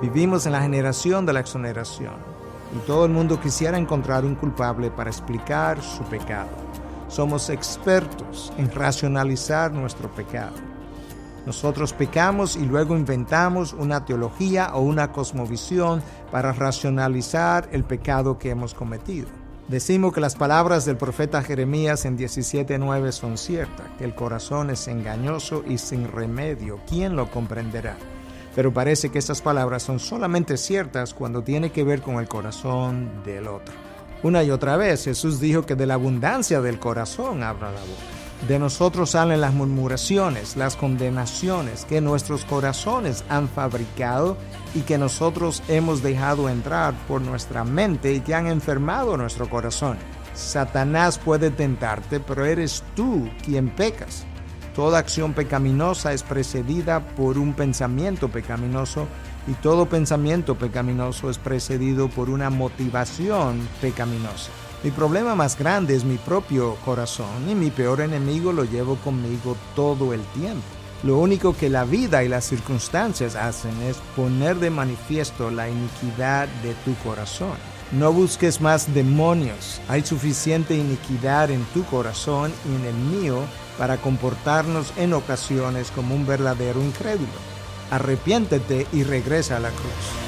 Vivimos en la generación de la exoneración y todo el mundo quisiera encontrar un culpable para explicar su pecado. Somos expertos en racionalizar nuestro pecado. Nosotros pecamos y luego inventamos una teología o una cosmovisión para racionalizar el pecado que hemos cometido. Decimos que las palabras del profeta Jeremías en 17.9 son ciertas, que el corazón es engañoso y sin remedio. ¿Quién lo comprenderá? Pero parece que estas palabras son solamente ciertas cuando tiene que ver con el corazón del otro. Una y otra vez Jesús dijo que de la abundancia del corazón habla la boca. De nosotros salen las murmuraciones, las condenaciones que nuestros corazones han fabricado y que nosotros hemos dejado entrar por nuestra mente y que han enfermado nuestro corazón. Satanás puede tentarte, pero eres tú quien pecas. Toda acción pecaminosa es precedida por un pensamiento pecaminoso y todo pensamiento pecaminoso es precedido por una motivación pecaminosa. Mi problema más grande es mi propio corazón y mi peor enemigo lo llevo conmigo todo el tiempo. Lo único que la vida y las circunstancias hacen es poner de manifiesto la iniquidad de tu corazón. No busques más demonios. Hay suficiente iniquidad en tu corazón y en el mío para comportarnos en ocasiones como un verdadero incrédulo. Arrepiéntete y regresa a la cruz.